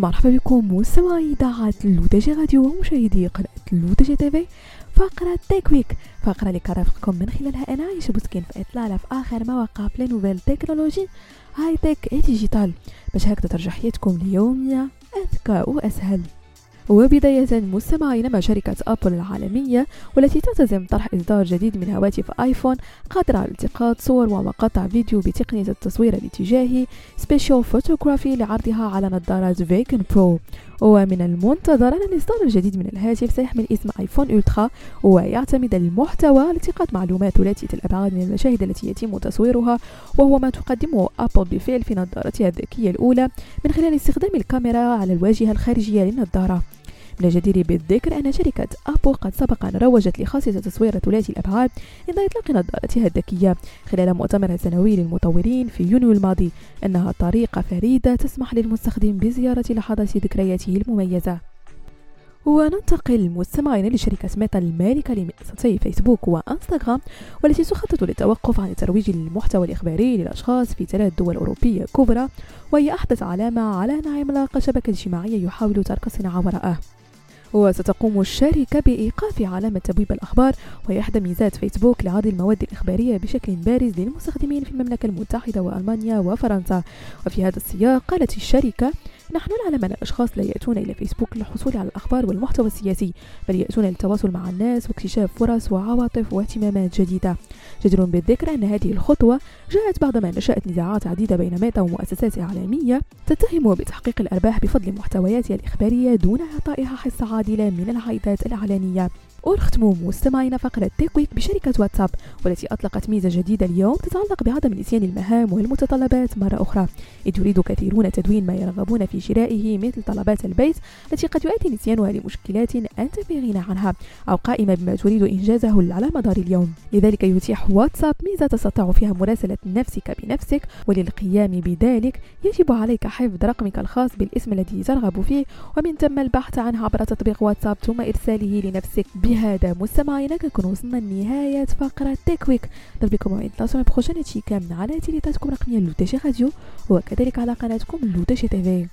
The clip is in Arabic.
مرحبا بكم مستمعي إذاعة لودجي راديو ومشاهدي قناة لودجي تيفي فقرة Tech Week فقرة اللي كرافقكم من خلالها أنا عايشة بوسكين في إطلالة في آخر مواقع ب les nouvelles technologies high-tech digital باش هكذا ترجع حياتكم اليومية أذكى وأسهل. وبداية مستمعين مع شركة أبل العالمية والتي تلتزم طرح إصدار جديد من هواتف آيفون قادرة على التقاط صور ومقاطع فيديو بتقنية التصوير الاتجاهي spatial photography لعرضها على نظارات Vision Pro ومن المنتظر أن الإصدار الجديد من الهاتف سيحمل اسم آيفون ألترا ويعتمد المحتوى على التقاط معلومات ثلاثية الأبعاد من المشاهد التي يتم تصويرها وهو ما تقدمه أبل بالفعل في نظارتها الذكية الأولى من خلال استخدام الكاميرا على الواجهة الخارجية للنظارة. من الجدير بالذكر أن شركة أبل قد سبق أن روجت لخاصية تصوير ثلاثي الأبعاد عند إطلاق نظارتها الذكية خلال مؤتمر سنوي للمطورين في يونيو الماضي. أنها طريقة فريدة تسمح للمستخدم بزيارة لحظات ذكرياته المميزة. وننتقل مستمعين لشركة ميتا المالكة لمنصتي فيسبوك وإنستغرام والتي تخطط للتوقف عن الترويج للمحتوى الإخباري للأشخاص في ثلاث دول أوروبية كبرى وهي أحدث علامة على أن عملاق شبكة اجتماعية يحاول ترك الصناعة وراءه. وستقوم الشركة بإيقاف علامة تبويب الأخبار وهي إحدى ميزات فيسبوك لعرض المواد الإخبارية بشكل بارز للمستخدمين في المملكة المتحدة وألمانيا وفرنسا. وفي هذا السياق قالت الشركة نحن نعلم أن الأشخاص لا يأتون إلى فيسبوك للحصول على الأخبار والمحتوى السياسي بل يأتون للتواصل مع الناس واكتشاف فرص وعواطف واهتمامات جديدة. جدير بالذكر أن هذه الخطوة جاءت بعدما نشأت نزاعات عديدة بين ميتا ومؤسسات إعلامية تتهم بتحقيق الأرباح بفضل محتوياتها الإخبارية دون إعطائها حصة عادلة من العائدات الإعلانية. ونختم مستمعينا فقرة تيك ويك بشركة واتساب والتي أطلقت ميزة جديدة اليوم تتعلق بعدم نسيان المهام والمتطلبات مرة أخرى. إذ يريد كثيرون تدوين ما يرغبون في شرائه مثل طلبات البيت التي قد يؤدي نسيانها لمشكلات أنت في غنى عنها أو قائمة بما تريد إنجازه على مدار اليوم. لذلك يتيح واتساب ميزة تستطيع فيها مراسلة نفسك بنفسك وللقيام بذلك يجب عليك حفظ رقمك الخاص بالاسم الذي ترغب فيه ومن ثم البحث عنه عبر تطبيق واتساب ثم إرساله لنفسك بهذا مستمعينا كنكون وصلنا لنهاية فقرة Tech Week نضرب بكم موعد la prochaine هادشي كامل على إذاعتكم رقمية لودجي راديو وكذلك على قناتكم لودجي تيفي